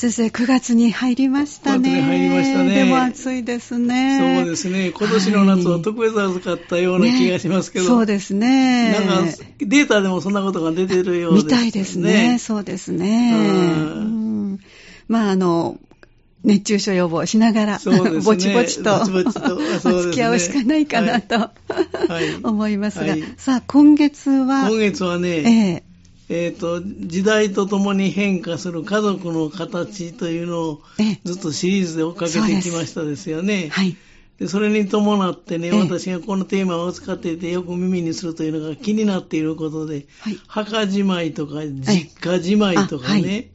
先生、9月に入りましたね。9月に入りましたねでも暑いですね。そうですね。今年の夏は特別暑かったような気がしますけど。ねそうですね。なんか、データでもそんなことが出てるようです、みたいですね。そうですね。うんまあ、あの、熱中症予防しながら、ねぼちぼちと、ぼちとねお付き合いしかないかなと、はい思いますが、はいさあ、今月は、今月はえね、ええっ、と、時代とともに変化する家族の形というのをええずっとシリーズで追っかけてきましたですよね。はい。でそれに伴ってね、ええ私がこのテーマを使っていてよく耳にするというのが気になっていることで、はい墓じまいとか実家じまいとかね、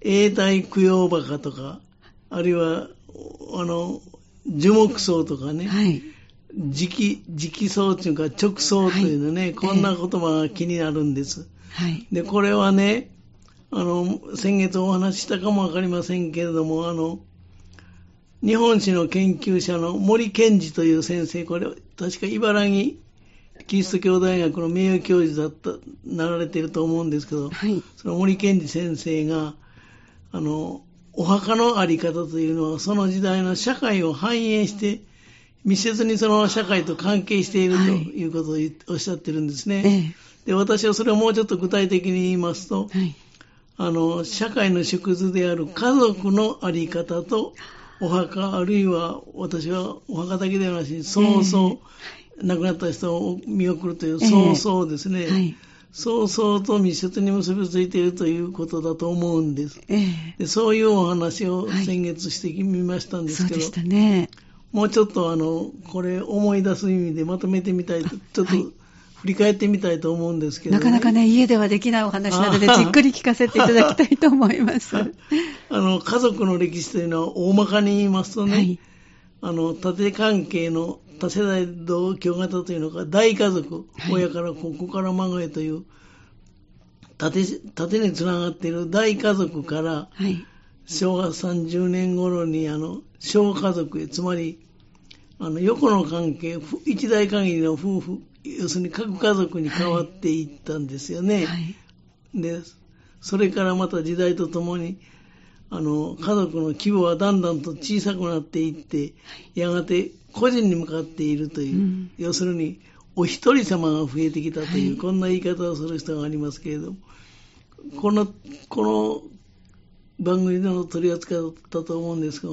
永代供養墓とか、あるいは、あの、樹木葬とかね、はい。直、直葬というか直葬というのね、はいこんな言葉が気になるんです。はい。で、これはね、あの、先月お話ししたかもわかりませんけれども、あの、日本史の研究者の森健二という先生、これ、確か茨城キリスト教大学の名誉教授だった、なられていると思うんですけど、はい。その森健二先生が、あの、お墓のあり方というのは、その時代の社会を反映して、密接にその社会と関係しているとはいいうことを言っておっしゃってるんですね。ええで、私はそれをもうちょっと具体的に言いますと、はい。あの、社会の縮図である家族のあり方と、お墓、あるいは私はお墓だけではなしに、そうそう、亡くなった人を見送るという、ええそうそうですね。はい。そうそうと密接に結びついているということだと思うんです。ええでそういうお話をはい先月してみましたんですけど、そうでしたね。もうちょっとあの、これ思い出す意味でまとめてみたいと、ちょっとはい振り返ってみたいと思うんですけど、なかなかね、家ではできないお話なので、あじっくり聞かせていただきたいと思います。あの、家族の歴史というのは大まかに言いますとね、はい。あの、縦関係の多世代同居型というのが大家族、はい親からここから孫へという、縦、縦につながっている大家族から、はい。昭和30年頃にあの小家族へつまりあの横の関係ふ一代限りの夫婦要するに各家族に変わっていったんですよね、はい。でそれからまた時代とともにあの家族の規模はだんだんと小さくなっていってやがて個人に向かっているという、うん要するにお一人様が増えてきたという、はいこんな言い方をする人がありますけれどもこのこの番組での取り扱いだったと思うんですが、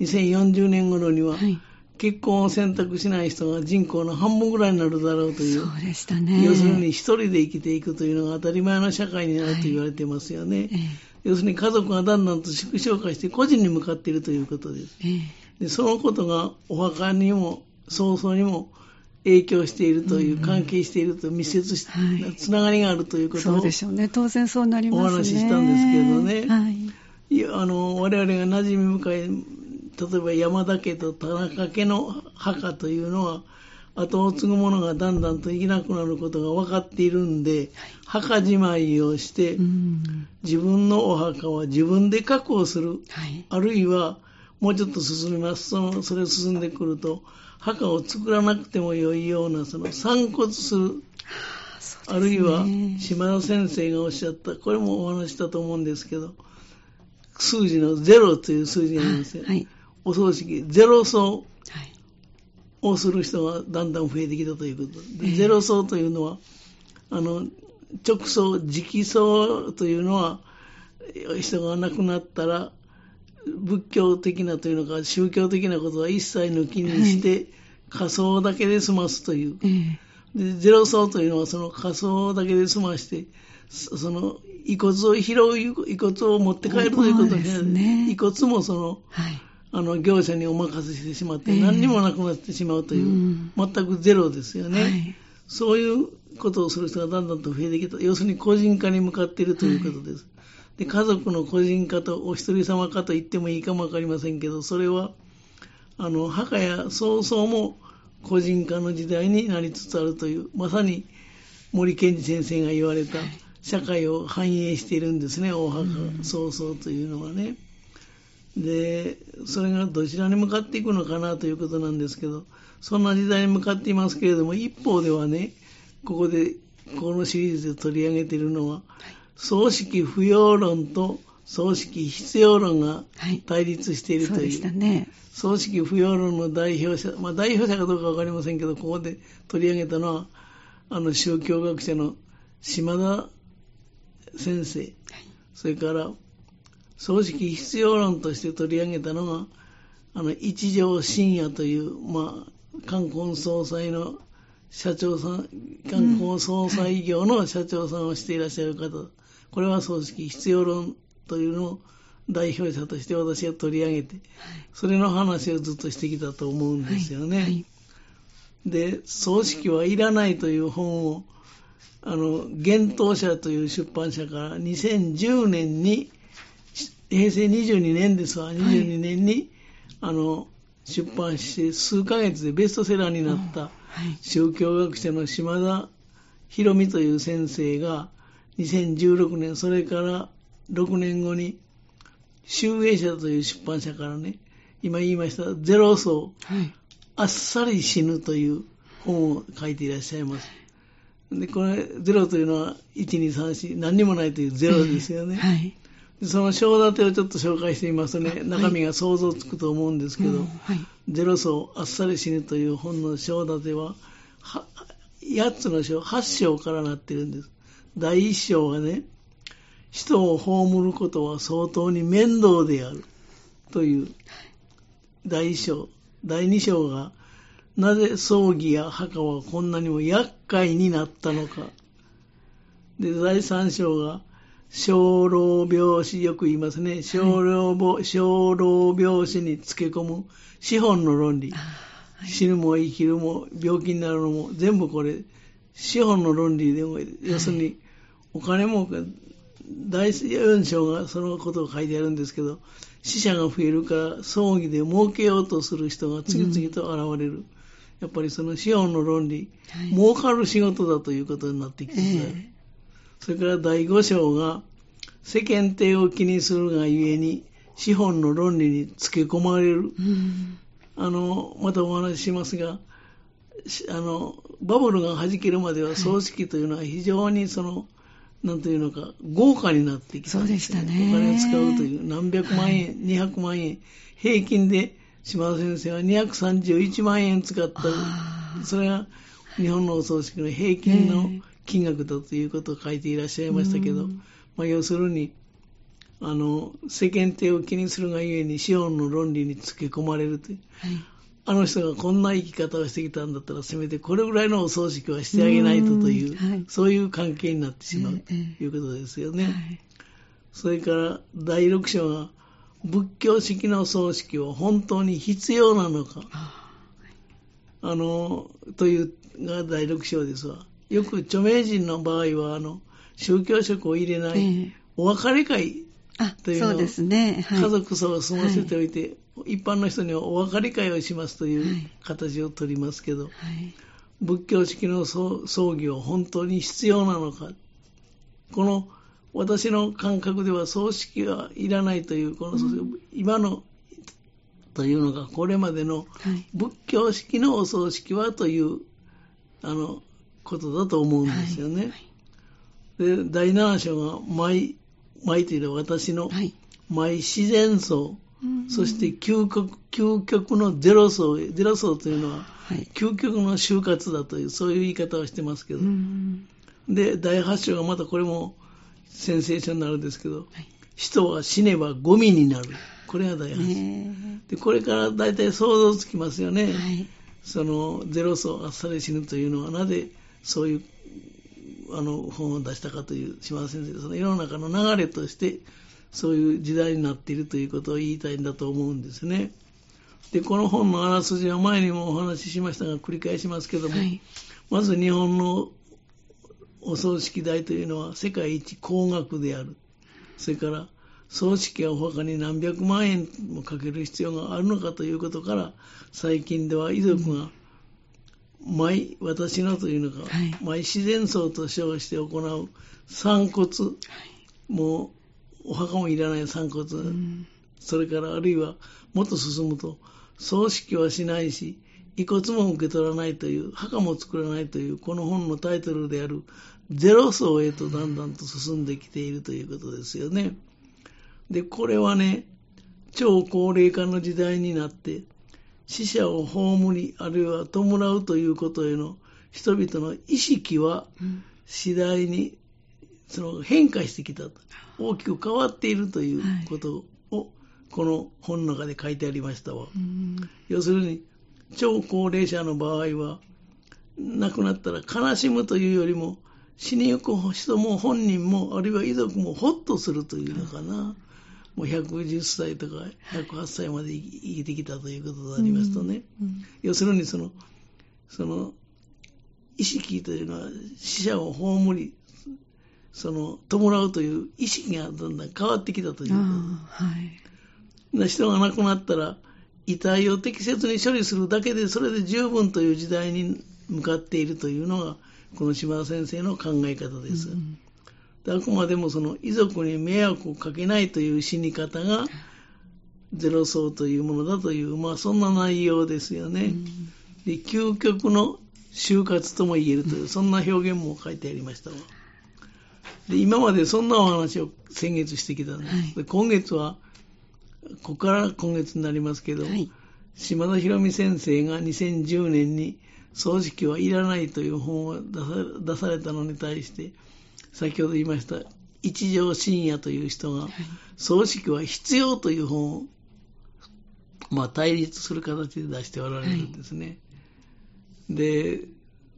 2040年頃には、はい。結婚を選択しない人が人口の半分ぐらいになるだろうという、そうでしたね。要するに一人で生きていくというのが当たり前の社会になると言われていますよね。ええ要するに家族がだんだんと縮小化して個人に向かっているということです。ええでそのことがお墓にも早々にも影響しているという、関係しているという密接し、はいつながりがあるということをそうでしょうね。当然そうなりますね。お話ししたんですけどねはい。いや、あの、我々が馴染み深い、例えば山田家と田中家の墓というのは、後を継ぐ者がだんだんといなくなることが分かっているんで、墓じまいをして、うん。自分のお墓は自分で確保する。はい。あるいは、もうちょっと進みます。その、それ進んでくると、墓を作らなくても良いような、その、散骨する。あるいは、島田先生がおっしゃった、これもお話ししたと思うんですけど、数字のゼロという数字がありますよ。はい。お葬式、ゼロ葬はい。をする人がだんだん増えてきたということ。でええゼロ葬というのは、あの、直葬、直葬というのは、人が亡くなったら、仏教的なというのか、宗教的なことは一切抜きにして、仮葬だけで済ますという。ええで、ゼロ層というのはその仮想だけで済まして、そその遺骨を拾う、遺骨を持って帰るということそうですね遺骨もその、はい。あの、業者にお任せしてしまって、ええ何にもなくなってしまうという、うん全くゼロですよね、はいそういうことをする人がだんだんと増えてきた。要するに個人化に向かっているということです。で、家族の個人化とお一人様化と言ってもいいかもわかりませんけど、それは、あの、墓や曹操も個人化の時代になりつつあるという、まさに森健二先生が言われた社会を反映しているんですね、大墓、曹操というのはね。で、それがどちらに向かっていくのかなということなんですけど、そんな時代に向かっていますけれども、一方ではね、ここで、このシリーズで取り上げているのは、葬式不要論と葬式必要論が対立しているという、はい、そうでしたね、葬式不要論の代表者、まあ、代表者かどうかわかりませんけど、ここで取り上げたのは、あの宗教学者の島田先生、はい、それから葬式必要論として取り上げたのが、あの一条深夜という、まあ、冠婚葬祭の社長さん、冠婚葬祭業の社長さんをしていらっしゃる方、これは葬式必要論というのを代表者として私が取り上げて、それの話をずっとしてきたと思うんですよね。はいはい、で、葬式はいらないという本を、あの、幻冬社という出版社から2010年に、平成22年ですわ、22年に、あの、出版して数ヶ月でベストセラーになった宗教学者の島田博美という先生が2016年、それから6年後に、集英社という出版社からね、今言いましたゼロ層、はい、あっさり死ぬという本を書いていらっしゃいます。で、これ、ゼロというのは、1、2、3、4、何にもないというゼロですよね。はい、その章立てをちょっと紹介してみますとね、中身が想像つくと思うんですけど、はい、ゼロ層あっさり死ぬという本の章立ては、は8つの章、8章からなってるんです。第1章はね、人を葬ることは相当に面倒であるという第1章。第2章が、なぜ葬儀や墓はこんなにも厄介になったのか。で、第3章が、小老病死、よく言いますね。小老,、はい、小老病死につけ込む資本の論理。はい、死ぬも生きるも病気になるのも全部これ、資本の論理でも、要するにお金も第4章がそのことを書いてあるんですけど、死者が増えるから葬儀で儲けようとする人が次々と現れる。うん、やっぱりその資本の論理、はい、儲かる仕事だということになってきて、えー、それから第5章が世間体を気にするがゆえに資本の論理につけ込まれる。うん、あの、またお話ししますが、あの、バブルが弾けるまでは葬式というのは非常にその、はいなんというのか、豪華になってきた、そうでしたね。お金を使うという、何百万円、はい、200万円、平均で島田先生は231万円使った、それが日本のお葬式の平均の金額だということを書いていらっしゃいましたけど、まあ、要するに、あの、世間体を気にするがゆえに資本の論理につけ込まれるという。はいあの人がこんな生き方をしてきたんだったら、せめてこれぐらいのお葬式はしてあげないとという、はい、そういう関係になってしまうということですよね。はい、それから第6章が、仏教式の葬式は本当に必要なのか、あの、というが第6章ですわ。よく著名人の場合は、あの、宗教色を入れない、お別れ会というのを、家族葬を済ませておいて、一般の人にはお別れ会をしますという形をとりますけど、はい、仏教式の葬儀は本当に必要なのか、この私の感覚では葬式はいらないという、この、うん、今のというのが、これまでの仏教式のお葬式はという、あの、ことだと思うんですよね。はい。はい、で、第7章が、舞、舞というのは私の舞自然葬。そして究極究極のゼロ層、ゼロ層というのは、究極の就活だという、そういう言い方をしてますけど、で、第8章がまたこれもセンセーショナルですけど、はい、人は死ねばゴミになる。これが第8章。で、これから大体想像つきますよね。はい、そのゼロ層あっさり死ぬというのは。なぜそういうあの本を出したかという島田先生その世の中の流れとしてそういう時代になっているということを言いたいんだと思うんですね。で、この本のあらすじは前にもお話ししましたが、繰り返しますけども、はい、まず日本のお葬式代というのは世界一高額である。それから、葬式やお墓に何百万円もかける必要があるのかということから、最近では遺族が、毎、私のというのか、はい、毎自然葬と称して行う散骨、はい、もお墓もいらない散骨、うん、それからあるいはもっと進むと葬式はしないし遺骨も受け取らないという墓も作らないというこの本のタイトルであるゼロ層へとだんだんと進んできているということですよね。で、これはね、超高齢化の時代になって、死者を葬り、あるいは弔うということへの人々の意識は次第にその変化してきたと、大きく変わっているということを、この本の中で書いてありましたわ。要するに、超高齢者の場合は、亡くなったら悲しむというよりも、死にゆく人も本人も、あるいは遺族もほっとするというのかな。もう110歳とか108歳まで生きてきたということでありますとね、うんうん、要するにその、その、意識というのは死者を葬り、その、弔うという意識がだんだん変わってきたということ。はい。人が亡くなったら、遺体を適切に処理するだけで、それで十分という時代に向かっているというのが、この島田先生の考え方です。うんあくまでもその遺族に迷惑をかけないという死に方がゼロ層というものだという、まあそんな内容ですよね。で究極の就活とも言えるという、そんな表現も書いてありましたわ。で今までそんなお話を先月してきたんです。はい、で今月は、ここから今月になりますけど、はい、島田博美先生が2010年に葬式はいらないという本を出されたのに対して、先ほど言いました一条深夜という人が、葬式は必要という本を、まあ、対立する形で出しておられるんですね。はい、で、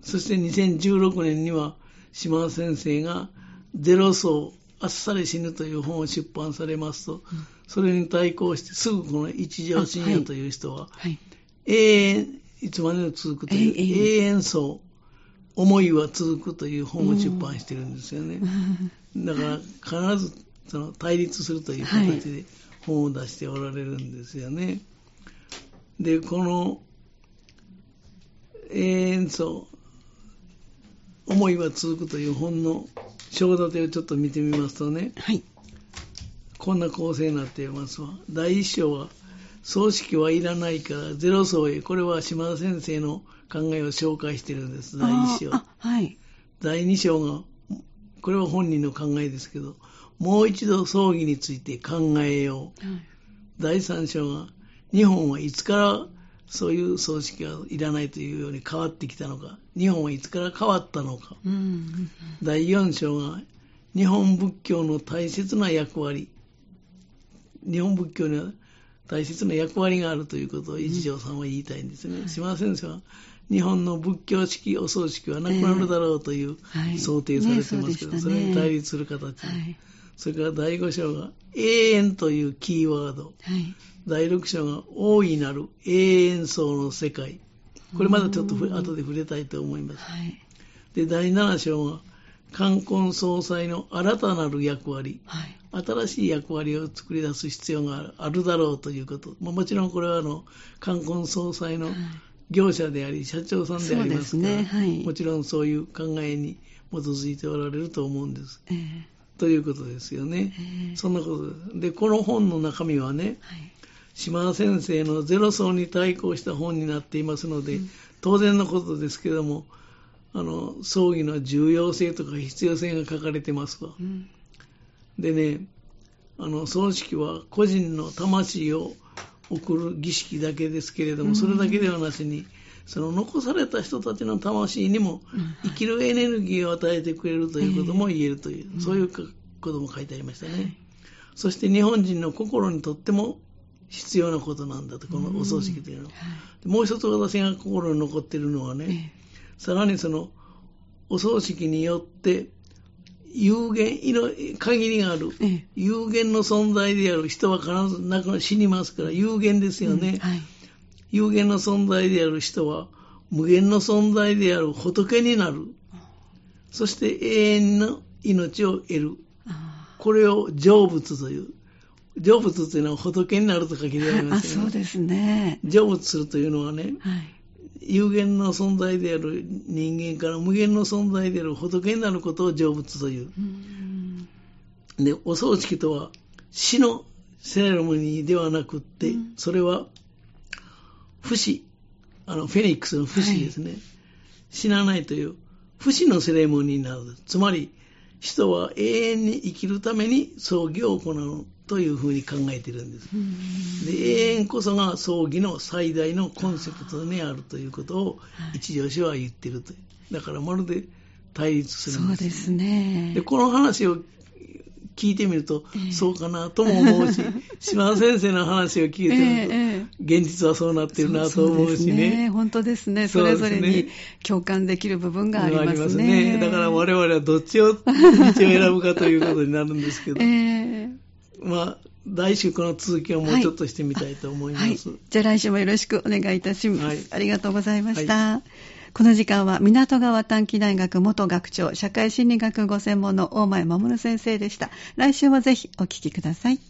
そして2016年には島田先生がゼロ層、あっさり死ぬという本を出版されますと、うん、それに対抗してすぐこの一条深夜という人は、はいはい、永遠、いつまでも続くという永遠層、思いは続くという本を出版してるんですよね。だから必ずその対立するという形で本を出しておられるんですよね。で、この永遠層、思いは続くという本の章立てをちょっと見てみますとね、はい、こんな構成になっていますわ。第一章は、葬式はいらないからゼロ層へ、これは島田先生の考えを紹介してるんです、第1章。はい、第2章が、これは本人の考えですけど、もう一度葬儀について考えよう。はい、第3章が、日本はいつからそういう葬式がいらないというように変わってきたのか、日本はいつから変わったのか。うん、第4章が、日本仏教の大切な役割。日本仏教には大切な役割があるということを一条さんは言いたいんですね。うん、島先生は日本の仏教式お葬式はなくなるだろうという、想定されてますけど、それに対立する形、それから第5章が永遠というキーワード、第6章が大いなる永遠層の世界。これまだちょっと後で触れたいと思います、で第7章が冠婚葬祭の新たなる役割、はい、新しい役割を作り出す必要があるだろうということ、まあ、もちろんこれはあの冠婚葬祭の業者であり、社長さんでありますから、ね。はい、もちろんそういう考えに基づいておられると思うんです。えー、ということですよね。えー、そんなことで。で、この本の中身はね、はい、島田先生のゼロ層に対抗した本になっていますので、うん、当然のことですけども、あの、葬儀の重要性とか必要性が書かれてますわ。うん、でね、あの、葬式は個人の魂を送る儀式だけですけれども、それだけではなしに、その残された人たちの魂にも生きるエネルギーを与えてくれるということも言えるという、そういうことも書いてありましたね。そして日本人の心にとっても必要なことなんだと、このお葬式というのは。もう一つ私が心に残っているのはね、さらにそのお葬式によって有限、限りがある、有限の存在である人は必ず亡く死にますから、有限ですよね、うんはい、有限の存在である人は、無限の存在である仏になる。そして永遠の命を得る。これを成仏という。成仏というのは仏になると書きでありますね。あ、そうですね。成仏するというのはね、はい、有限の存在である人間から無限の存在である仏になることを成仏という。うで、お葬式とは死のセレモニーではなくって、それは不死、あの、フェニックスの不死ですね。はい、死なないという不死のセレモニーになる。つまり、人は永遠に生きるために葬儀を行うというふうに考えているんです。で永遠こそが葬儀の最大のコンセプトにあるということを一条氏は言ってると。だからまるで対立するんです。そうですね。で、この話を聞いてみると、そうかなとも思うし、島田先生の話を聞いてると、現実はそうなってるなと思うしね。ね本当ですね。それぞれに共感できる部分がありますね。だから我々はどっちを、道を選ぶかということになるんですけど。えー、まあ来週この続きをもうちょっとしてみたいと思います。はいはい、じゃあ来週もよろしくお願いいたします。はい、ありがとうございました。この時間は港川短期大学元学長社会心理学ご専門の大前守先生でした。来週もぜひお聞きください。